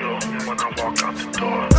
when I walk out the door.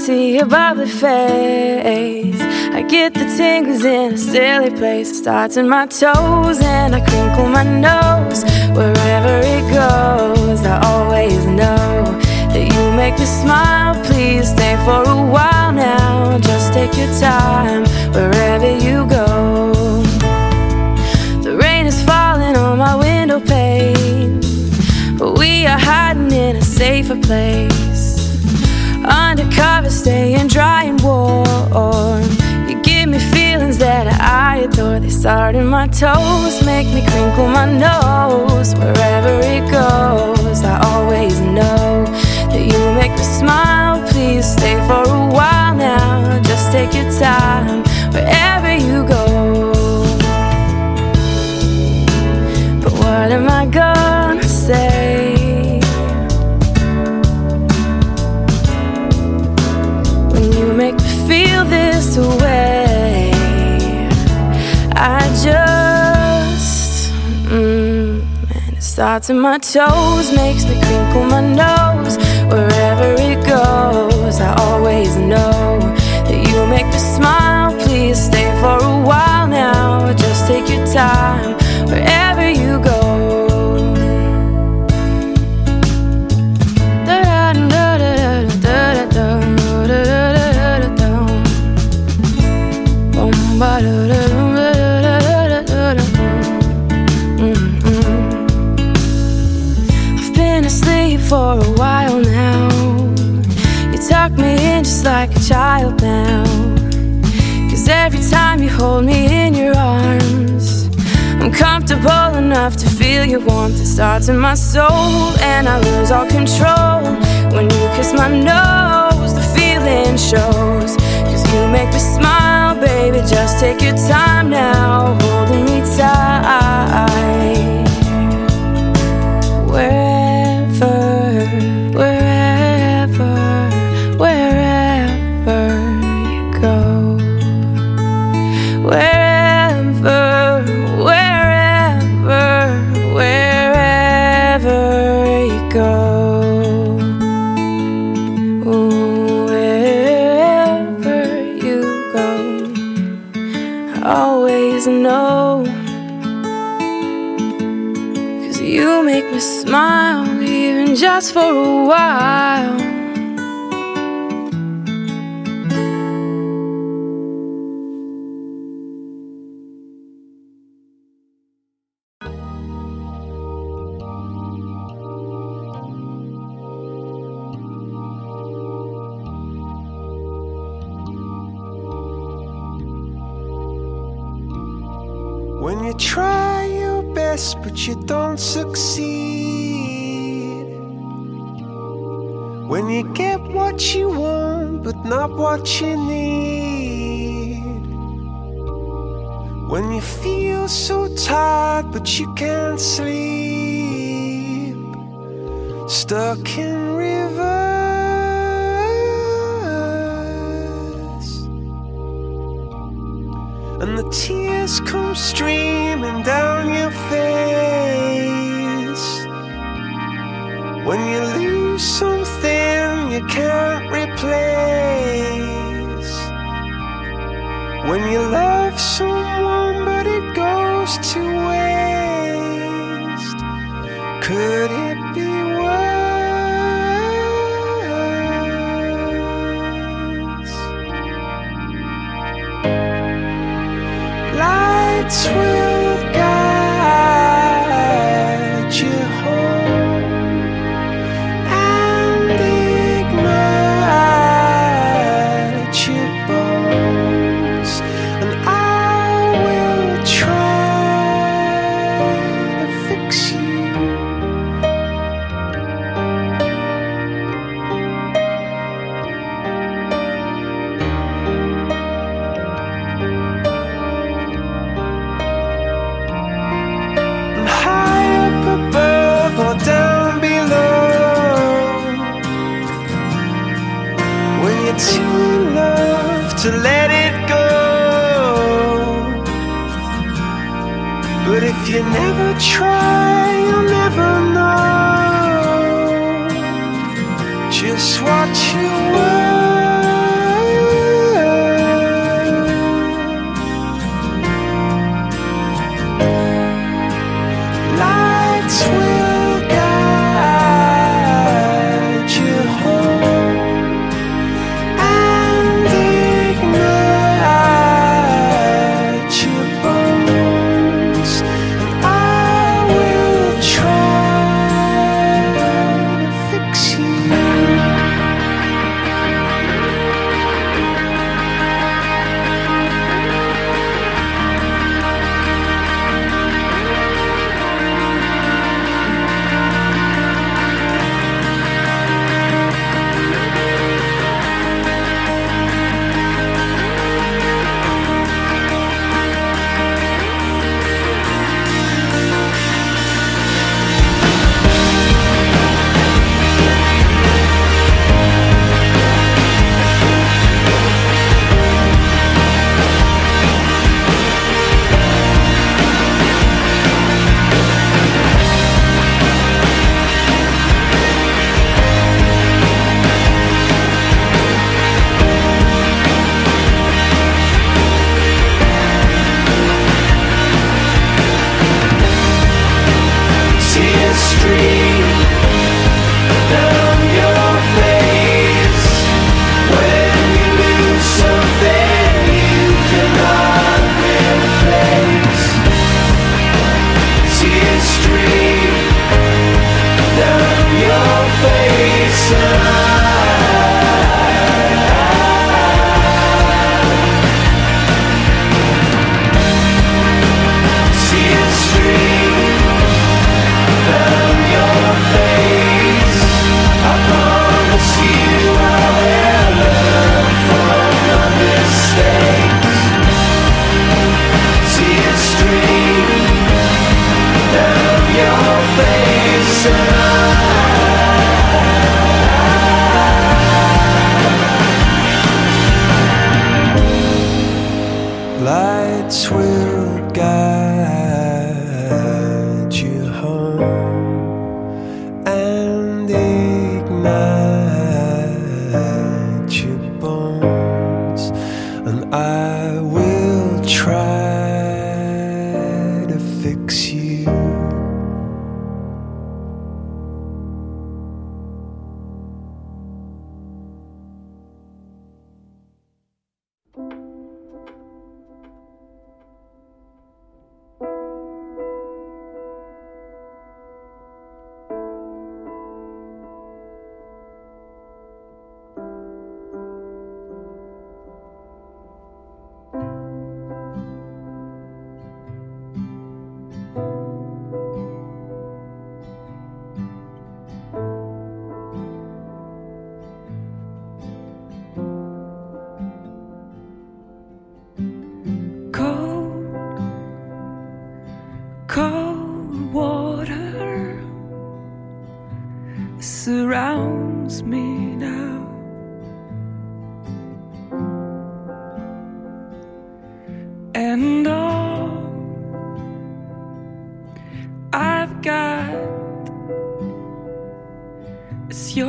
see your bubbly face. I get the tingles in a silly place. Starts in my toes and I crinkle my nose. Wherever it goes, I always know that you make me smile. Please stay for a while now. Just take your time wherever you go. The rain is falling on my window pane, but we are hiding in a safer place. Undercover, staying dry and warm. You give me feelings that I adore. They start in my toes, make me crinkle my nose. Wherever it goes, I always know that you make me smile. Toes, makes me crinkle my nose. Hold me in your arms, I'm comfortable enough to feel your warmth. It starts in my soul, and I lose all control. When you kiss my nose, the feeling shows. Cause you make me smile, baby. Just take your time sleep. Stuck in rivers. And the tears come streaming down your face When you lose something you can't replace When you love to love to let it go. But if you never try,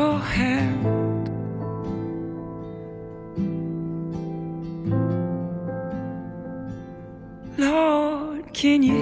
your hand. Lord, can you?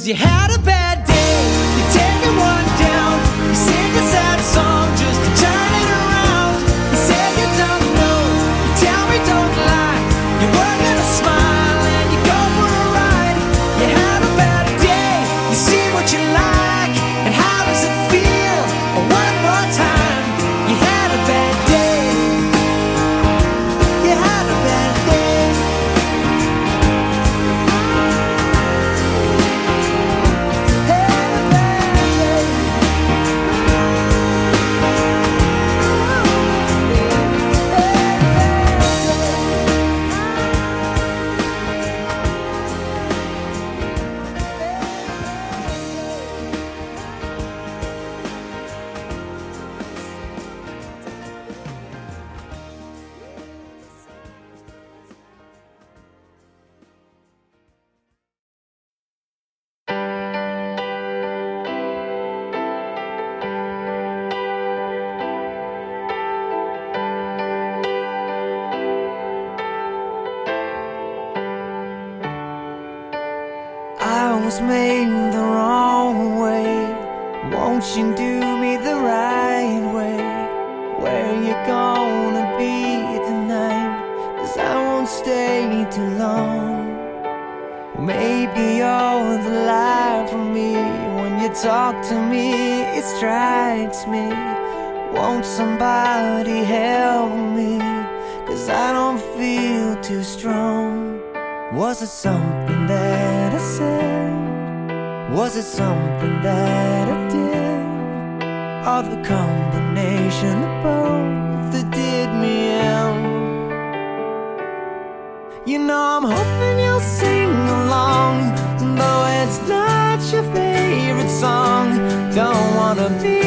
Cause you had a bad was made the wrong way. Won't you do me the right way? Where you gonna be tonight? Cause I won't stay too long. Maybe you're the life for me. When you talk to me, it strikes me. Won't somebody help me? Cause I don't feel too strong. Was it something that I said? Was it something that I did? Or the combination of both that did me in? You know, I'm hoping you'll sing along. Though it's not your favorite song, don't wanna be.